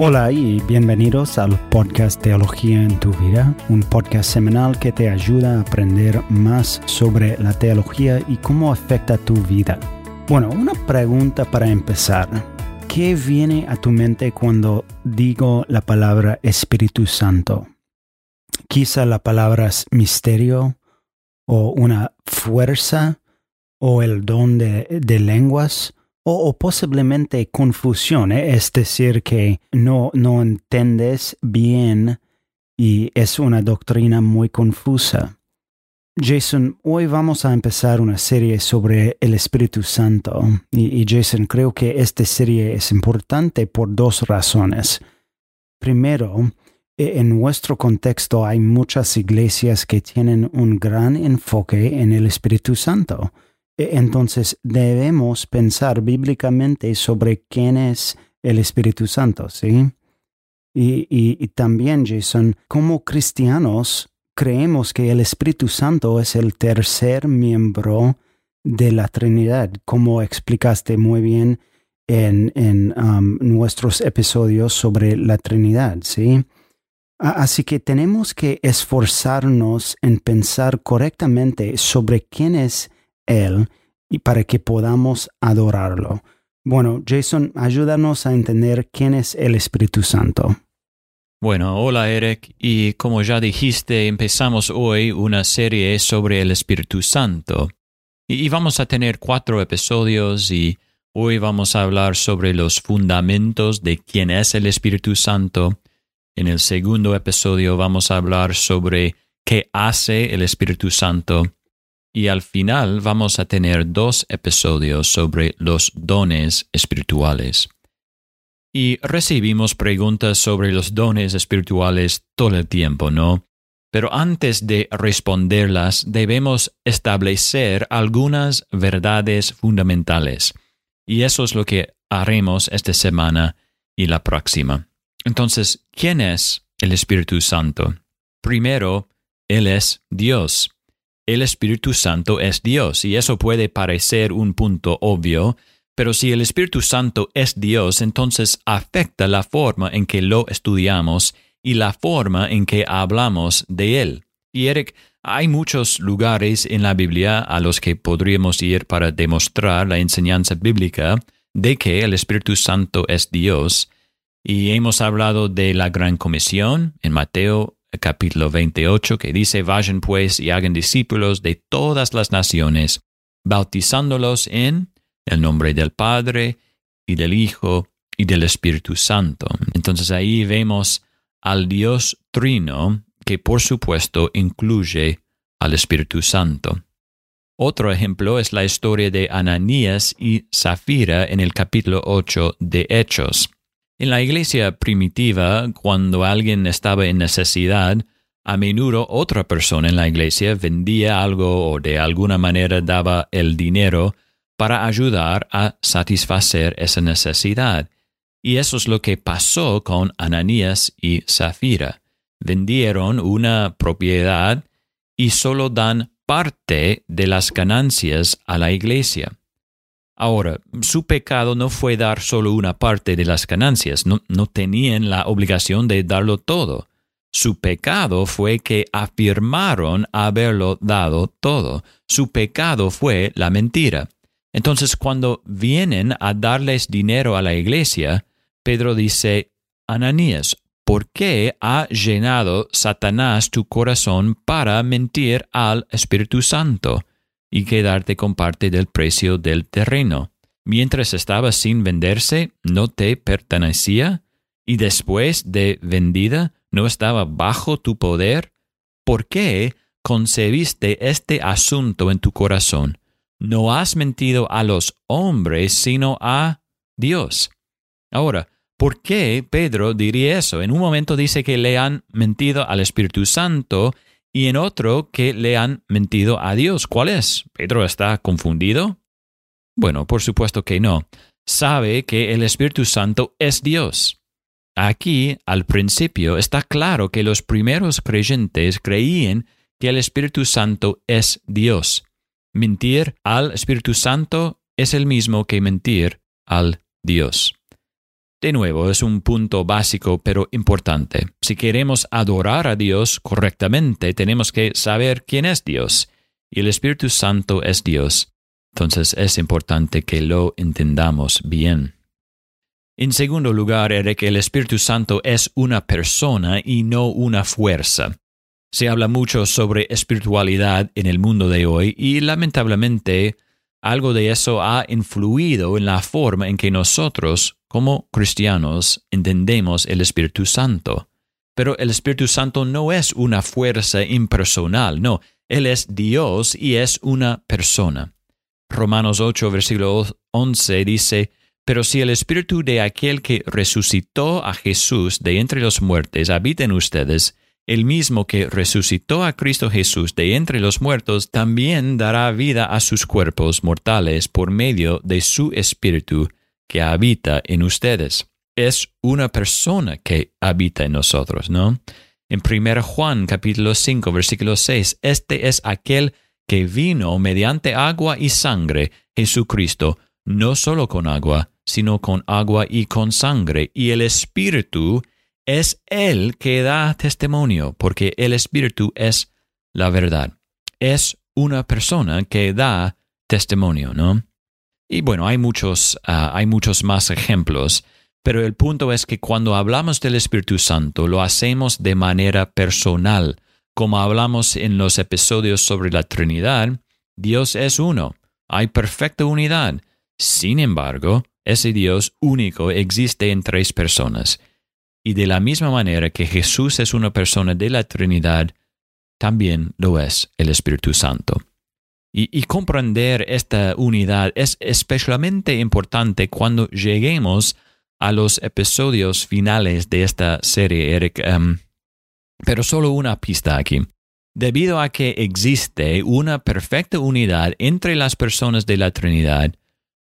Hola y bienvenidos al podcast Teología en tu vida, un podcast semanal que te ayuda a aprender más sobre la teología y cómo afecta tu vida. Bueno, una pregunta para empezar. ¿Qué viene a tu mente cuando digo la palabra Espíritu Santo? Quizá la palabra misterio o una fuerza o el don de, de lenguas o, posiblemente confusión, ¿eh? es decir, que no, no entiendes bien y es una doctrina muy confusa. Jason, hoy vamos a empezar una serie sobre el Espíritu Santo y, Jason, creo que esta serie es importante por dos razones. Primero, e, en nuestro contexto hay muchas iglesias que tienen un gran enfoque en el Espíritu Santo entonces debemos pensar bíblicamente sobre quién es el Espíritu Santo, ¿sí? Y, también, Jason, como cristianos creemos que el Espíritu Santo es el tercer miembro de la Trinidad, como explicaste muy bien en, en um, nuestros episodios sobre la Trinidad, ¿sí? Así que tenemos que esforzarnos en pensar correctamente sobre quién es él y para que podamos adorarlo. Bueno, Jason, ayúdanos a entender quién es el Espíritu Santo. Bueno, hola Eric, y como ya dijiste, empezamos hoy una serie sobre el Espíritu Santo. Y vamos a tener cuatro episodios y hoy vamos a hablar sobre los fundamentos de quién es el Espíritu Santo. En el segundo episodio vamos a hablar sobre qué hace el Espíritu Santo y al final vamos a tener dos episodios sobre los dones espirituales. Y recibimos preguntas sobre los dones espirituales todo el tiempo, ¿no? Pero antes de responderlas debemos establecer algunas verdades fundamentales. Y eso es lo que haremos esta semana y la próxima. Entonces, ¿quién es el Espíritu Santo? Primero, Él es Dios el Espíritu Santo es Dios, y eso puede parecer un punto obvio, pero si el Espíritu Santo es Dios, entonces afecta la forma en que lo estudiamos y la forma en que hablamos de Él. Y Eric, hay muchos lugares en la Biblia a los que podríamos ir para demostrar la enseñanza bíblica de que el Espíritu Santo es Dios, y hemos hablado de la Gran Comisión en Mateo capítulo 28, que dice, vayan pues y hagan discípulos de todas las naciones, bautizándolos en el nombre del Padre y del Hijo y del Espíritu Santo. Entonces ahí vemos al Dios trino, que por supuesto incluye al Espíritu Santo. Otro ejemplo es la historia de Ananías y Zafira en el capítulo 8 de Hechos. En la iglesia primitiva, cuando alguien estaba en necesidad, a menudo otra persona en la iglesia vendía algo o de alguna manera daba el dinero para ayudar a satisfacer esa necesidad. Y eso es lo que pasó con Ananías y Zafira. Vendieron una propiedad y solo dan parte de las ganancias a la iglesia. Ahora, su pecado no fue dar solo una parte de las ganancias, no, tenían la obligación de darlo todo. Su pecado fue que afirmaron haberlo dado todo. Su pecado fue la mentira. Entonces, cuando vienen a darles dinero a la iglesia, Pedro dice, Ananías, ¿por qué ha llenado Satanás tu corazón para mentir al Espíritu Santo? Y quedarte con parte del precio del terreno. Mientras estaba sin venderse, no te pertenecía, y después de vendida, no estaba bajo tu poder. ¿Por qué concebiste este asunto en tu corazón? No has mentido a los hombres, sino a Dios. Ahora, ¿por qué Pedro diría eso? En un momento dice que le han mentido al Espíritu Santo y en otro que le han mentido a Dios. ¿Cuál es? ¿Pedro está confundido? Bueno, por supuesto que no. Sabe que el Espíritu Santo es Dios. Aquí, al principio, está claro que los primeros creyentes creían que el Espíritu Santo es Dios. Mentir al Espíritu Santo es el mismo que mentir al Dios. De nuevo, es un punto básico pero importante. Si queremos adorar a Dios correctamente, tenemos que saber quién es Dios. Y el Espíritu Santo es Dios. Entonces es importante que lo entendamos bien. En segundo lugar, Eric, el Espíritu Santo es una persona y no una fuerza. Se habla mucho sobre espiritualidad en el mundo de hoy y lamentablemente algo de eso ha influido en la forma en que nosotros, como cristianos, entendemos el Espíritu Santo. Pero el Espíritu Santo no es una fuerza impersonal, no, Él es Dios y es una persona. Romanos 8, versículo 11 dice, Pero si el Espíritu de aquel que resucitó a Jesús de entre los muertos habita en ustedes, el mismo que resucitó a Cristo Jesús de entre los muertos también dará vida a sus cuerpos mortales por medio de su Espíritu que habita en ustedes. Es una persona que habita en nosotros, ¿no? En 1 Juan capítulo 5 versículo 6, este es aquel que vino mediante agua y sangre, Jesucristo, no solo con agua, sino con agua y con sangre, y el Espíritu es Él que da testimonio, porque el Espíritu es la verdad. Es una persona que da testimonio, ¿no? Y bueno, hay muchos, ah, hay muchos más ejemplos, pero el punto es que cuando hablamos del Espíritu Santo lo hacemos de manera personal. Como hablamos en los episodios sobre la Trinidad, Dios es uno, hay perfecta unidad. Sin embargo, ese Dios único existe en tres personas y de la misma manera que Jesús es una persona de la Trinidad, también lo es el Espíritu Santo. Y, comprender esta unidad es especialmente importante cuando lleguemos a los episodios finales de esta serie, Eric. Em, pero solo una pista aquí. Debido a que existe una perfecta unidad entre las personas de la Trinidad,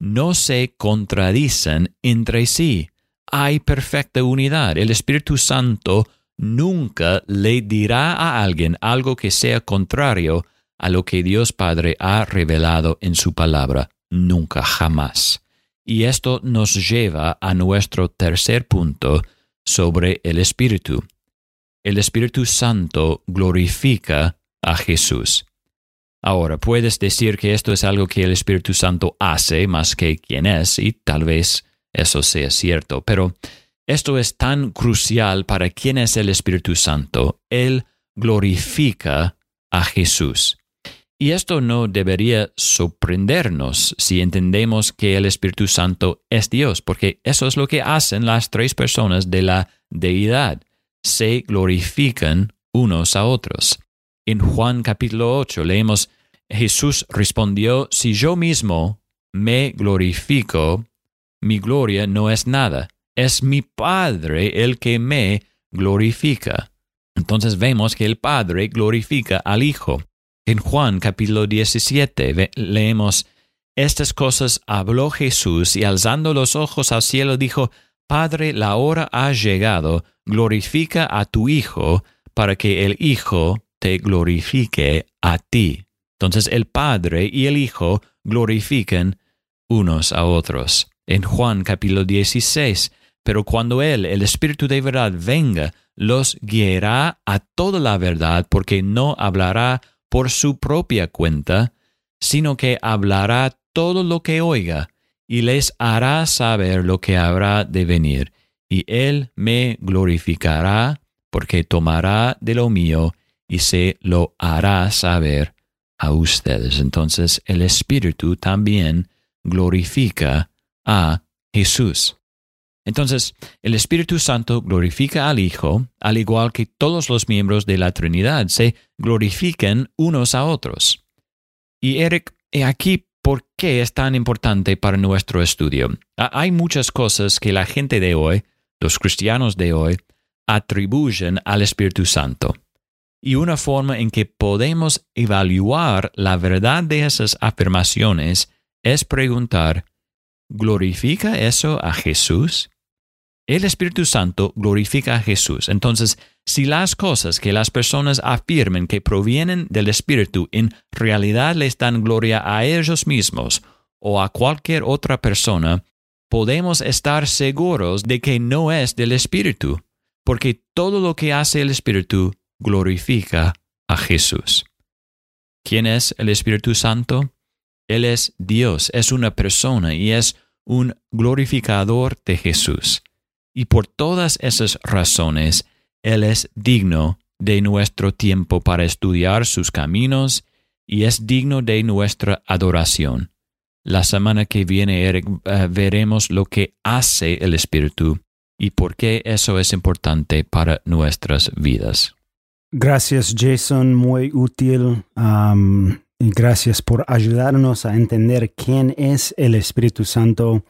no se contradicen entre sí hay perfecta unidad. El Espíritu Santo nunca le dirá a alguien algo que sea contrario a lo que Dios Padre ha revelado en su palabra. Nunca, jamás. Y esto nos lleva a nuestro tercer punto sobre el Espíritu. El Espíritu Santo glorifica a Jesús. Ahora, puedes decir que esto es algo que el Espíritu Santo hace más que quien es, y tal vez eso sea cierto, pero esto es tan crucial para quien es el Espíritu Santo. Él glorifica a Jesús. Y esto no debería sorprendernos si entendemos que el Espíritu Santo es Dios, porque eso es lo que hacen las tres personas de la deidad. Se glorifican unos a otros. En Juan capítulo 8 leemos, Jesús respondió, si yo mismo me glorifico, mi gloria no es nada, es mi Padre el que me glorifica. Entonces vemos que el Padre glorifica al Hijo. En Juan capítulo 17 leemos, Estas cosas habló Jesús y alzando los ojos al cielo dijo, Padre, la hora ha llegado, glorifica a tu Hijo, para que el Hijo te glorifique a ti. Entonces el Padre y el Hijo glorifican unos a otros en Juan capítulo 16. Pero cuando Él, el Espíritu de verdad, venga, los guiará a toda la verdad, porque no hablará por su propia cuenta, sino que hablará todo lo que oiga, y les hará saber lo que habrá de venir. Y Él me glorificará, porque tomará de lo mío y se lo hará saber a ustedes. Entonces el Espíritu también glorifica a Jesús. Entonces, el Espíritu Santo glorifica al Hijo, al igual que todos los miembros de la Trinidad se glorifican unos a otros. Y Eric, he aquí por qué es tan importante para nuestro estudio. Hay muchas cosas que la gente de hoy, los cristianos de hoy, atribuyen al Espíritu Santo. Y una forma en que podemos evaluar la verdad de esas afirmaciones es preguntar, ¿glorifica eso a Jesús? El Espíritu Santo glorifica a Jesús. Entonces, si las cosas que las personas afirmen que provienen del Espíritu en realidad les dan gloria a ellos mismos o a cualquier otra persona, podemos estar seguros de que no es del Espíritu, porque todo lo que hace el Espíritu glorifica a Jesús. ¿Quién es el Espíritu Santo? Él es Dios, es una persona y es un glorificador de Jesús. Y por todas esas razones, Él es digno de nuestro tiempo para estudiar sus caminos y es digno de nuestra adoración. La semana que viene Eric, eh, veremos lo que hace el Espíritu y por qué eso es importante para nuestras vidas. Gracias Jason, muy útil. y gracias por ayudarnos a entender quién es el Espíritu Santo.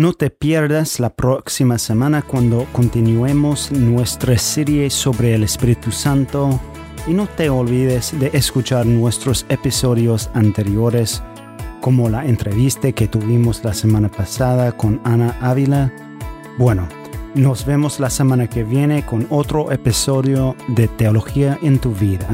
No te pierdas la próxima semana cuando continuemos nuestra serie sobre el Espíritu Santo y no te olvides de escuchar nuestros episodios anteriores como la entrevista que tuvimos la semana pasada con Ana Ávila. Bueno, nos vemos la semana que viene con otro episodio de Teología en tu vida.